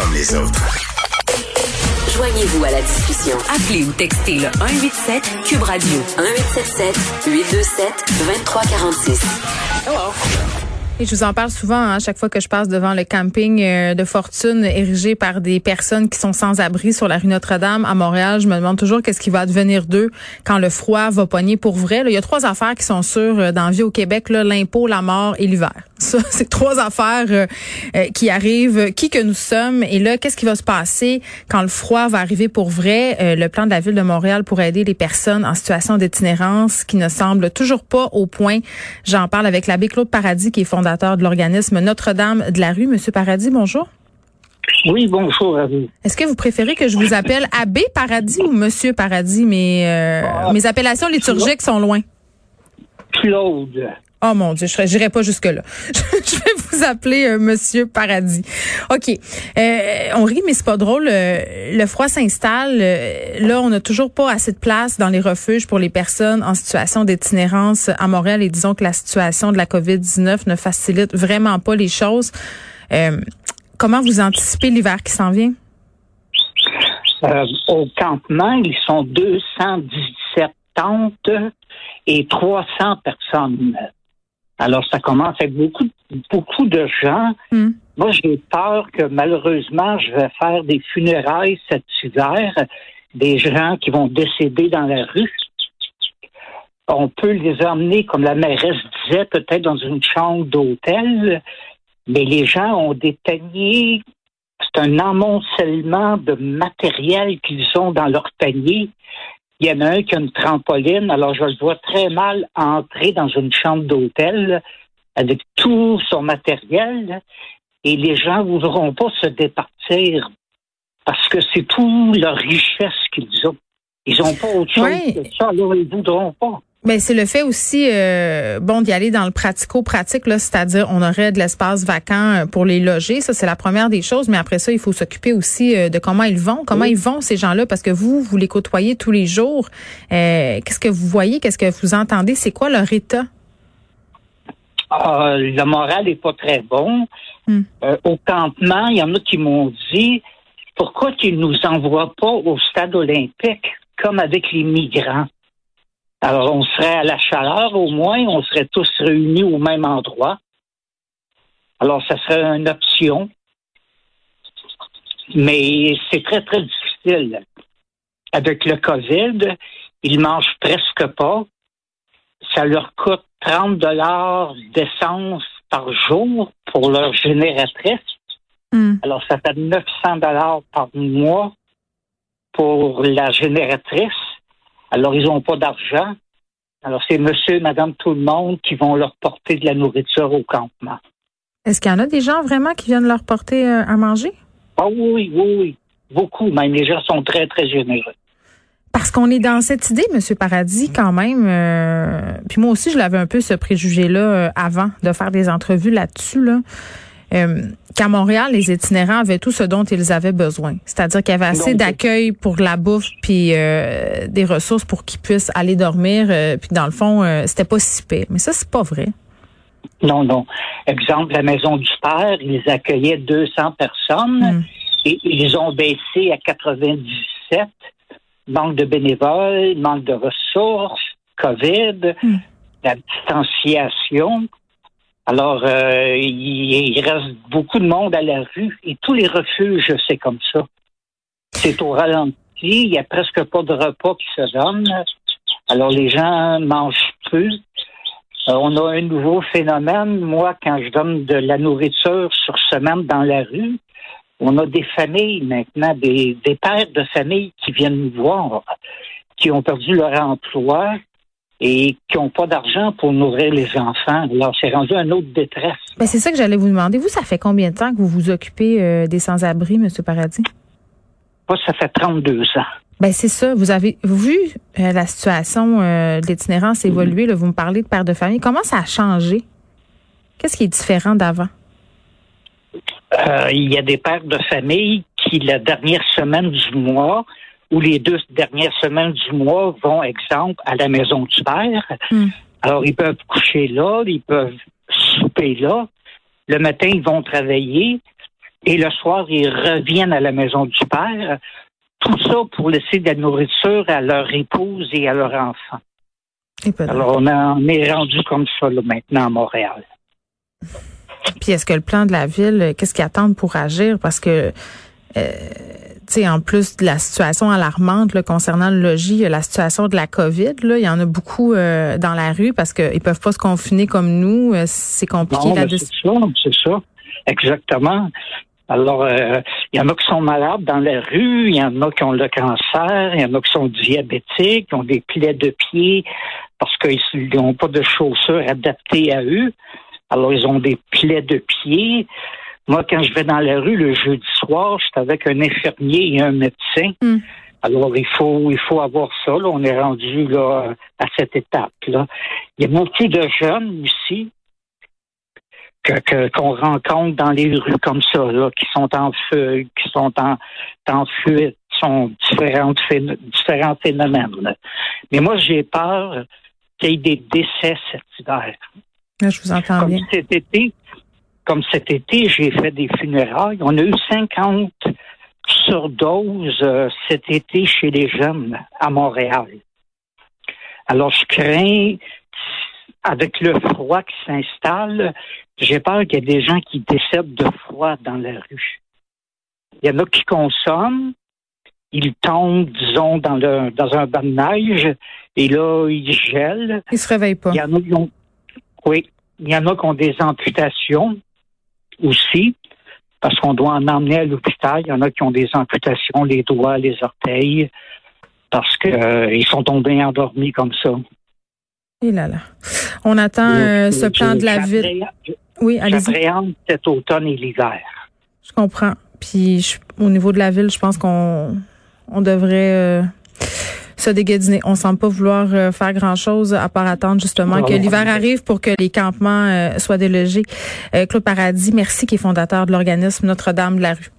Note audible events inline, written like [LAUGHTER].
comme les autres. Joignez-vous à la discussion. Appelez ou textez le 187 Cube Radio 1877 827 2346. Hello. Et je vous en parle souvent hein, à chaque fois que je passe devant le camping euh, de fortune érigé par des personnes qui sont sans abri sur la rue Notre-Dame à Montréal. Je me demande toujours qu'est-ce qui va advenir d'eux quand le froid va pogner pour vrai. il y a trois affaires qui sont sûres euh, dans la vie au Québec, l'impôt, la mort et l'hiver. [LAUGHS] Ça, c'est trois affaires euh, qui arrivent, qui que nous sommes? Et là, qu'est-ce qui va se passer quand le froid va arriver pour vrai? le plan de la ville de Montréal pour aider les personnes en situation d'itinérance qui ne semble toujours pas au point. J'en parle avec l'abbé Claude Paradis qui est fondateur de l'organisme Notre-Dame de la rue. Monsieur Paradis, bonjour. Oui, bonjour à vous. Est-ce que vous préférez que je vous appelle Abbé Paradis ou Monsieur Paradis? Mes, euh, ah. mes appellations liturgiques sont loin. Claude. Oh mon Dieu, je n'irai pas jusque-là. [LAUGHS] je vous appeler euh, Monsieur Paradis. OK. Euh, on rit, mais c'est pas drôle. Euh, le froid s'installe. là, on n'a toujours pas assez de place dans les refuges pour les personnes en situation d'itinérance à Montréal. Et disons que la situation de la COVID-19 ne facilite vraiment pas les choses. comment vous anticipez l'hiver qui s'en vient? au campement, ils sont 217 tentes et 300 personnes. Alors, ça commence avec beaucoup, beaucoup de gens. Hmm. Moi, j'ai peur que malheureusement, je vais faire des funérailles cet hiver, des gens qui vont décéder dans la rue. On peut les emmener, comme la mairesse disait, peut-être dans une chambre d'hôtel, mais les gens ont des paniers. C'est un amoncellement de matériel qu'ils ont dans leur panier. Il y en a un qui a une trampoline, alors je le vois très mal entrer dans une chambre d'hôtel avec tout son matériel et les gens ne voudront pas se départir parce que c'est tout leur richesse qu'ils ont. Ils n'ont pas autre chose que ça, alors ils ne voudront pas. Mais ben, c'est le fait aussi, euh, bon, d'y aller dans le pratico-pratique, là, c'est-à-dire on aurait de l'espace vacant euh, pour les loger. Ça, c'est la première des choses. Mais après ça, il faut s'occuper aussi euh, de comment ils vont, comment ils vont ces gens-là, parce que vous, vous les côtoyez tous les jours. qu'est-ce que vous voyez, qu'est-ce que vous entendez, c'est quoi leur état? Ah, le moral est pas très bon. Hmm. au campement, il y en a qui m'ont dit pourquoi qu'ils nous envoient pas au stade olympique comme avec les migrants? Alors, on serait à la chaleur au moins, on serait tous réunis au même endroit. Alors, ça serait une option. Mais c'est très, très difficile. Avec le COVID, ils mangent presque pas. Ça leur coûte 30 dollars d'essence par jour pour leur génératrice. Hmm. Alors, ça fait 900 dollars par mois pour la génératrice. Alors, ils n'ont pas d'argent. Alors, c'est monsieur, madame, tout le monde qui vont leur porter de la nourriture au campement. Est-ce qu'il y en a des gens vraiment qui viennent leur porter euh, à manger? Ah oui, oui, oui. Beaucoup, même. Les gens sont très, très généreux. Parce qu'on est dans cette idée, Monsieur Paradis, quand même. Euh, puis moi aussi, je l'avais un peu ce préjugé-là euh, avant de faire des entrevues là-dessus. Là. Euh, qu'à Montréal, les itinérants avaient tout ce dont ils avaient besoin. C'est-à-dire qu'il y avait assez d'accueil pour la bouffe puis euh, des ressources pour qu'ils puissent aller dormir. Euh, puis dans le fond, c'était pas si pire. Mais ça, c'est pas vrai. Non, non. Exemple, la maison du père, ils accueillaient 200 personnes hmm. et ils ont baissé à 97. Manque de bénévoles, manque de ressources, COVID, hmm. la distanciation. Alors, euh, il, reste beaucoup de monde à la rue et tous les refuges, c'est comme ça. C'est au ralenti, il n'y a presque pas de repas qui se donnent. Alors, les gens mangent. Euh, on a un nouveau phénomène. Moi, quand je donne de la nourriture sur semaine dans la rue, on a des familles maintenant, des, des pères de famille qui viennent nous voir, qui ont perdu leur emploi, et qui n'ont pas d'argent pour nourrir les enfants. Alors, c'est rendu un autre détresse. Ben, c'est ça que j'allais vous demander. Vous, ça fait combien de temps que vous vous occupez euh, des sans-abri, M. Paradis? Moi, ça fait 32 ans. Ben c'est ça. Vous avez vu euh, la situation euh, de l'itinérance évoluer. Là, vous me parlez de père de famille. Comment ça a changé? Qu'est-ce qui est différent d'avant? il y a des pères de famille qui, la dernière semaine du mois, ou les deux dernières semaines du mois vont, exemple, à la maison du père. Hmm. Alors, ils peuvent coucher là, ils peuvent souper là. Le matin, ils vont travailler. et le soir, ils reviennent à la maison du père. Tout ça pour laisser de la nourriture à leur épouse et à leur enfant. Alors, on, on, est rendu comme ça là, maintenant à Montréal. Puis est-ce que le plan de la ville, qu'est-ce qu'ils attendent pour agir? Parce que euh, sais, en plus de la situation alarmante là, concernant le logis, la situation de la COVID, là, il y en a beaucoup euh, dans la rue parce qu'ils peuvent pas se confiner comme nous. Euh, c'est compliqué C'est ça, c'est ça. Exactement. Alors, euh, il y en a qui sont malades dans la rue, il y en a qui ont le cancer, il y en a qui sont diabétiques, qui ont des plaies de pied parce qu'ils n'ont pas de chaussures adaptées à eux. Alors, ils ont des plaies de pied. Moi, quand je vais dans la rue le jeudi soir, je suis avec un infirmier et un médecin. Hmm. Alors, il faut, il faut avoir ça. Là. On est rendu là, à cette étape-là. Il y a beaucoup de jeunes aussi que, qu'on rencontre dans les rues comme ça, là, qui sont en feu, qui sont en, en fuite, sont différentes, différents phénomènes. Mais moi, j'ai peur qu'il y ait des décès cet hiver. je vous entends comme Cet été, comme cet été, j'ai fait des funérailles. On a eu 50 surdoses euh, cet été chez les jeunes à Montréal. Alors, je crains, avec le froid qui s'installe, j'ai peur qu'il y ait des gens qui décèdent de froid dans la rue. Il y en a qui consomment, ils tombent, disons, dans, le, dans un bain de neige, et là, ils gèlent. Ils se réveillent pas. Il y en a qui ont, oui, il y en a qui ont des amputations aussi, parce qu'on doit en emmener à l'hôpital. Il y en a qui ont des amputations, les doigts, les orteils, parce qu'ils euh, sont tombés endormis comme ça. Et là là. On attend euh, ce plan de la ville. Oui, allez-y. cet automne et l'hiver. Je comprends. Puis au niveau de la ville, je pense qu'on on devrait euh, se déguediner. On semble pas vouloir euh, faire grand-chose à part attendre justement que l'hiver arrive pour que les campements euh, soient délogés. Claude Paradis, merci, qui est fondateur de l'organisme Notre-Dame de la rue.